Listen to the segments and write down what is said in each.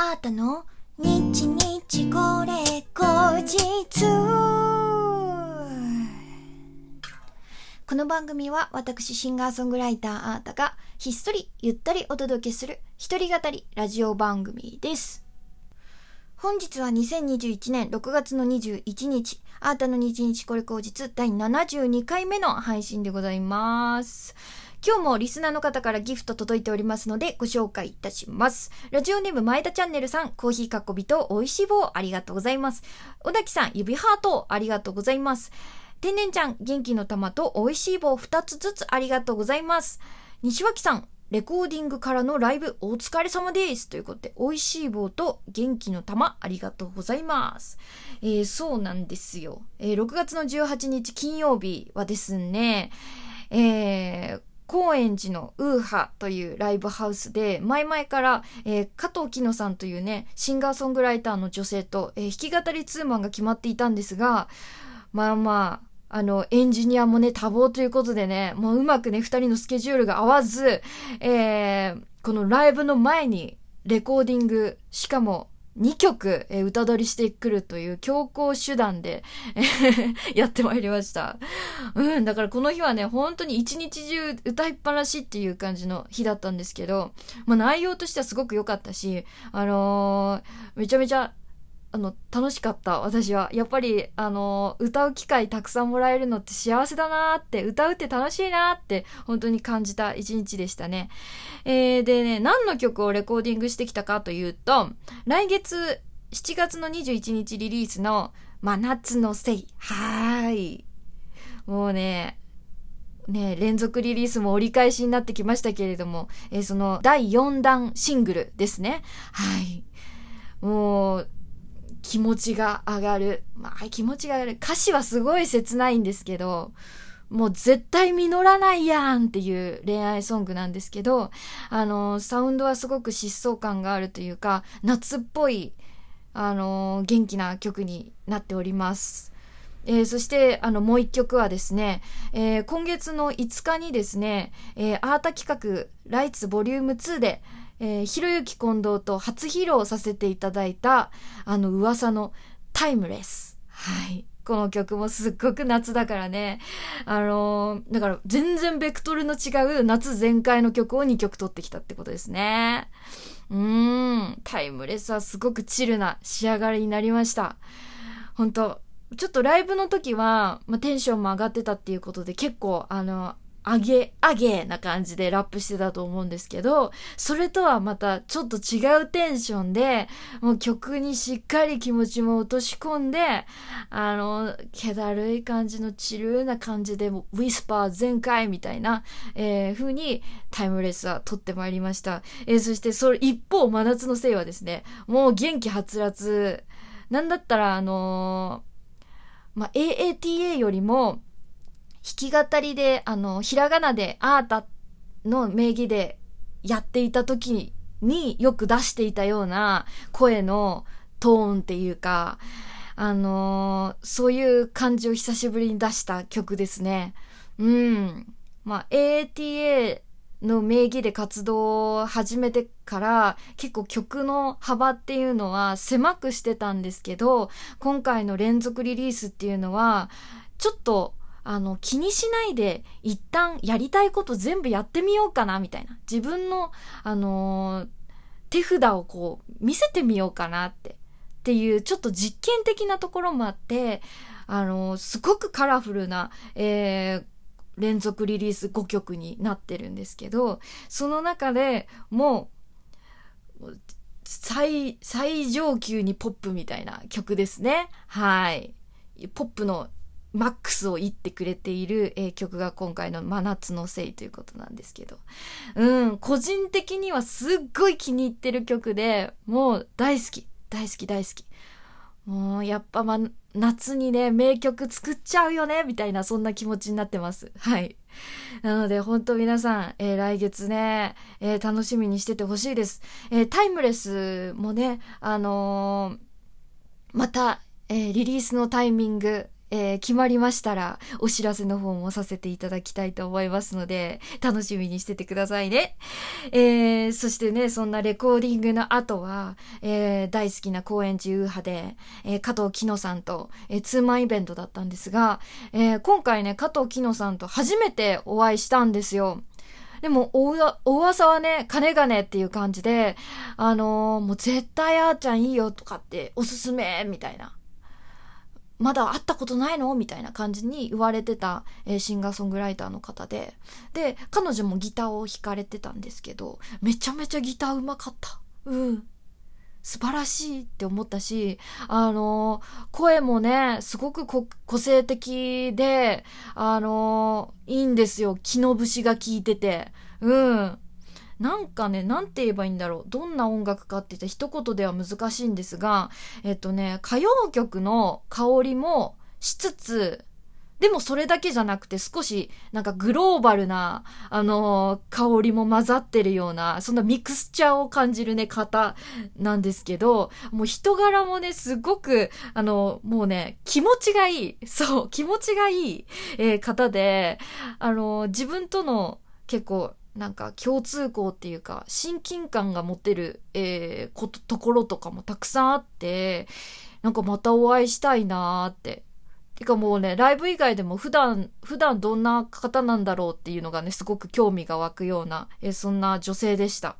あーたの？日日これ後日この番組は私シンガーソングライターあーたがひっそりゆったりお届けする一人語りラジオ番組です。本日は2021年6月の21日、あーたの日日これ後日第72回目の配信でございます。今日もリスナーの方からギフト届いておりますのでご紹介いたします。ラジオネーム前田チャンネルさん、コーヒーかっこびと美味しい棒ありがとうございます。小滝さん、指ハートありがとうございます。天然ちゃん、元気の玉と美味しい棒2つずつありがとうございます。西脇さん、レコーディングからのライブお疲れ様です。ということで、美味しい棒と元気の玉ありがとうございます。えーそうなんですよ。えー6月の18日金曜日はですね、えー高円寺のウーハというライブハウスで、前々から、えー加藤きのさんというね、シンガーソングライターの女性と、えー弾き語りツーマンが決まっていたんですが、まあまあ、あの、エンジニアもね、多忙ということでね、もううまくね、二人のスケジュールが合わず、えーこのライブの前に、レコーディング、しかも、2曲、えー歌取りしてくるという強行手段で、やってまいりました。うん、だからこの日はね、本当に一日中歌いっぱなしっていう感じの日だったんですけど、まあ内容としてはすごく良かったし、あのーめちゃめちゃ、あの、楽しかった、私は。やっぱり、あの歌う機会たくさんもらえるのって幸せだなって、歌うって楽しいなって、本当に感じた一日でしたね。えー、でね、何の曲をレコーディングしてきたかというと、来月7月の21日リリースの真夏のせい。はーい。もうね、ね、連続リリースも折り返しになってきましたけれども、えーその第4弾シングルですね。はい。もう、気持ちが上がる。まあ、気持ちが上がる。歌詞はすごい切ないんですけど、もう絶対実らないやんっていう恋愛ソングなんですけど、あの、サウンドはすごく疾走感があるというか、夏っぽい、あの、元気な曲になっております。えーそして、あの、もう一曲はですね、えー今月の5日にですね、えーアータ企画、ライツボリューム2で、えーひろゆき近藤と初披露させていただいた、あの、噂のタイムレス。はい。この曲もすっごく夏だからね。あのーだから全然ベクトルの違う夏全開の曲を2曲取ってきたってことですね。うーん。タイムレスはすごくチルな仕上がりになりました。本当ちょっとライブの時は、まあ、テンションも上がってたっていうことで結構あの、上げ、上げな感じでラップしてたと思うんですけど、それとはまたちょっと違うテンションで、もう曲にしっかり気持ちも落とし込んで、あの、気だるい感じのチルーな感じで、もウィスパー全開みたいな、えー、風にタイムレスは撮ってまいりました。えーそしてそれ一方、真夏のせいはですね、もう元気はつらつ、なんだったらあのーまあ、AATA よりも、弾き語りで、あの、ひらがなで、アータの名義でやっていた時によく出していたような声のトーンっていうか、あのーそういう感じを久しぶりに出した曲ですね。うん。まあ、ATA の名義で活動を始めてから結構曲の幅っていうのは狭くしてたんですけど、今回の連続リリースっていうのは、ちょっとあの、気にしないで、一旦やりたいこと全部やってみようかな、みたいな。自分の、あのー手札をこう、見せてみようかなって。っていう、ちょっと実験的なところもあって、あのーすごくカラフルな、えー連続リリース5曲になってるんですけど、その中でもう、最、最上級にポップみたいな曲ですね。はい。ポップのマックスを言ってくれている、えー曲が今回の真夏のせいということなんですけど。うん、個人的にはすっごい気に入ってる曲で、もう大好き、大好き、大好き。もうやっぱま、夏にね、名曲作っちゃうよね、みたいなそんな気持ちになってます。はい。なので本当皆さん、えー来月ね、えー楽しみにしててほしいです。えータイムレスもね、あのまた、えーリリースのタイミング、えー、決まりましたら、お知らせの方もさせていただきたいと思いますので、楽しみにしててくださいね。えー、そしてね、そんなレコーディングの後は、えー、大好きな高円寺ウーハで、えー、加藤木野さんと、えー、ツーマンイベントだったんですが、えー、今回ね、加藤木野さんと初めてお会いしたんですよ。でも、お、お噂はね、金がねっていう感じで、あのー、もう絶対あーちゃんいいよとかって、おすすめみたいな。まだ会ったことないの？みたいな感じに言われてた、シンガーソングライターの方で。で、彼女もギターを弾かれてたんですけど、めちゃめちゃギターうまかった。うん。素晴らしいって思ったし、あの、声もね、すごく個性的で、あの、いいんですよ。木の節が効いてて。うん。なんかね、なんて言えばいいんだろう。どんな音楽かって言った一言では難しいんですが、えっとね、歌謡曲の香りもしつつ、でもそれだけじゃなくて少しなんかグローバルな、あのー、香りも混ざってるような、そんなミクスチャーを感じるね、方なんですけど、もう人柄もね、すごく、あのー、もうね、気持ちがいい。そう、気持ちがいい、えー、方で、あの自分との結構なんか共通項っていうか親近感が持てる、えー、こと、ところとかもたくさんあって、なんかまたお会いしたいなーって。てかもうね、ライブ以外でも普段、普段どんな方なんだろうっていうのがね、すごく興味が湧くような、え、そんな女性でした。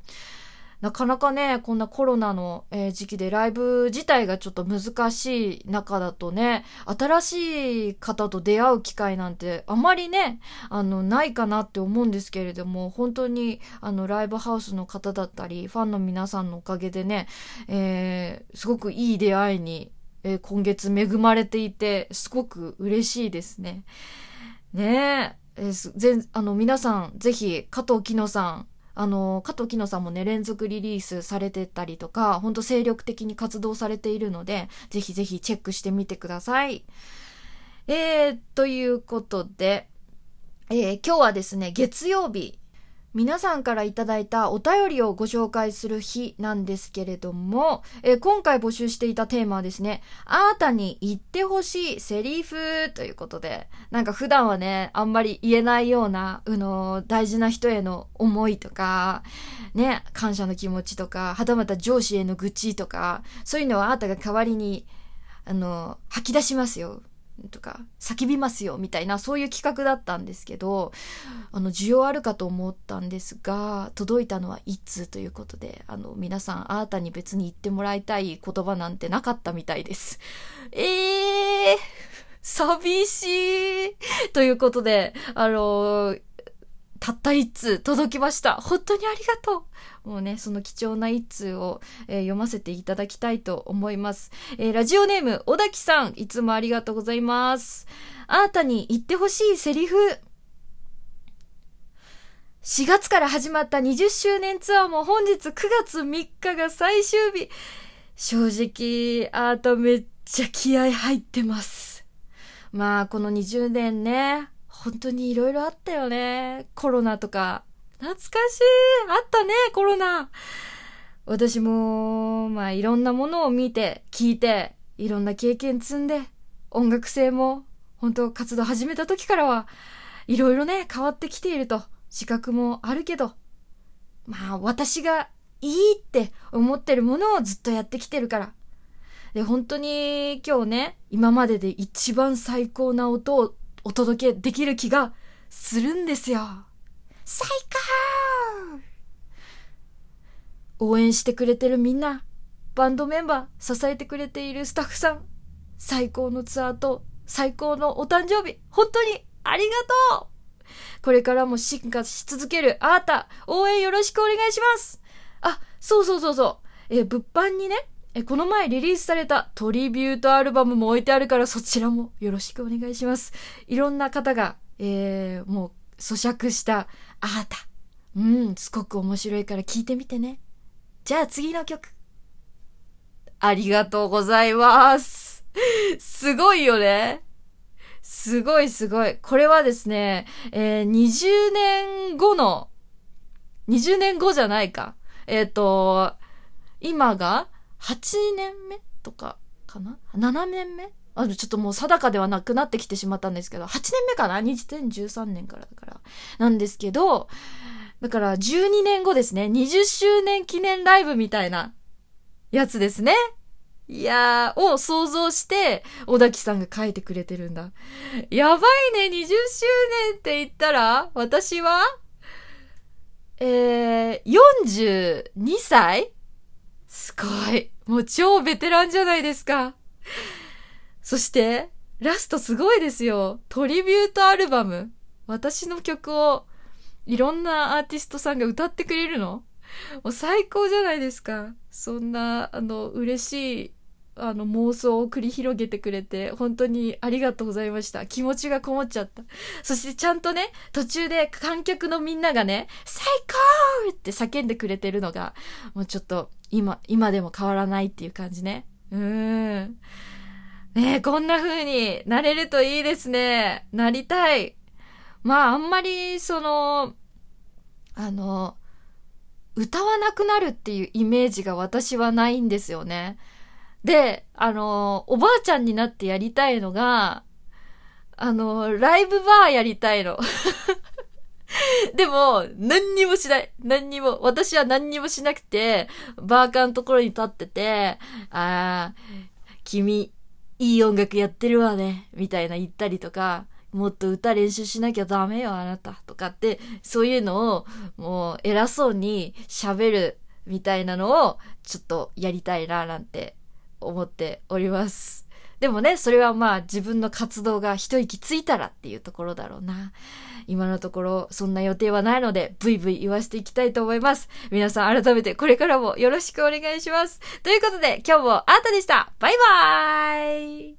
なかなかね、こんなコロナの、時期でライブ自体がちょっと難しい中だとね、新しい方と出会う機会なんてあまりね、あの、ないかなって思うんですけれども、本当に、あの、ライブハウスの方だったり、ファンの皆さんのおかげでね、えー、すごくいい出会いに、えー、今月恵まれていて、すごく嬉しいですね。ねえ。えー、全、あの、皆さん、ぜひ、加藤きのさん、あの、加藤きのさんもね、連続リリースされてたりとか、ほんと精力的に活動されているので、ぜひぜひチェックしてみてください。えー、ということで、えー、今日はですね、月曜日、皆さんからいただいたお便りをご紹介する日なんですけれども、えー、今回募集していたテーマはですね、あなたに言ってほしいセリフということで、なんか普段はね、あんまり言えないような、うの、大事な人への思いとか、ね、感謝の気持ちとか、はたまた上司への愚痴とか、そういうのはあなたが代わりに、あの、吐き出しますよ。とか叫びますよみたいなそういう企画だったんですけどあの需要あるかと思ったんですが届いたのは1通ということであの皆さんあなたに別に言ってもらいたい言葉なんてなかったみたいです。えー寂しいということで、あのー、たった一通届きました。本当にありがとう。もうね、その貴重な一通を、えー、読ませていただきたいと思います。えー、ラジオネーム、小滝さん、いつもありがとうございます。あなたに言ってほしいセリフ。4月から始まった20周年ツアーも本日9月3日が最終日。正直、あーためっちゃ気合入ってます。まあ、この20年ね、本当に色々あったよね。コロナとか。懐かしいあったね、コロナ。私も、まあいろんなものを見て、聞いて、いろんな経験積んで、音楽性も、本当活動始めた時からは、いろいろね、変わってきていると、自覚もあるけど、まあ私がいいって思ってるものをずっとやってきてるから。で、本当に今日ね、今までで一番最高な音をお届けできる気がするんですよ。最高応援してくれてるみんな、バンドメンバー、支えてくれているスタッフさん、最高のツアーと最高のお誕生日、本当にありがとうこれからも進化し続けるあなた、応援よろしくお願いしますあ、そうそうそうそう。え、物販にね、え、この前リリースされたトリビュートアルバムも置いてあるからそちらもよろしくお願いします。いろんな方が、えー、もう咀嚼したあーた。うん、すごく面白いから聞いてみてね。じゃあ次の曲。ありがとうございます。すごいよね。すごいすごい。これはですね、えー、20年後の、20年後じゃないか。えっ、ー、と、今が8年目とかかな ?7 年目？あの、ちょっともう定かではなくなってきてしまったんですけど、8年目かな ?2013 年からだから。なんですけど、だから12年後ですね、20周年記念ライブみたいなやつですね。いやー、を想像して、小滝さんが書いてくれてるんだ。やばいね、20周年って言ったら、私は、えー、42歳すごい。もう超ベテランじゃないですか。そして、ラストすごいですよ。トリビュートアルバム。私の曲をいろんなアーティストさんが歌ってくれるの？もう最高じゃないですか。そんな、あの、嬉しいあの妄想を繰り広げてくれて本当にありがとうございました。気持ちがこもっちゃった。そしてちゃんとね、途中で観客のみんながね、最高って叫んでくれてるのが、もうちょっと今、今でも変わらないっていう感じね。うーん。ねえこんな風になれるといいですね。なりたい。まああんまりその、あの、歌わなくなるっていうイメージが私はないんですよね。で、あの、おばあちゃんになってやりたいのが、あの、ライブバーやりたいの。でも、何にもしない。何にも。私は何にもしなくて、バーカーのところに立ってて、あー、君、いい音楽やってるわね。みたいな言ったりとか、もっと歌練習しなきゃダメよ、あなた。とかって、そういうのを、もう、偉そうに喋る、みたいなのを、ちょっとやりたいな、なんて思っております。でもね、それはまあ自分の活動が一息ついたらっていうところだろうな。今のところそんな予定はないので、ブイブイ言わせていきたいと思います。皆さん改めてこれからもよろしくお願いします。ということで今日もあんたでした。バイバーイ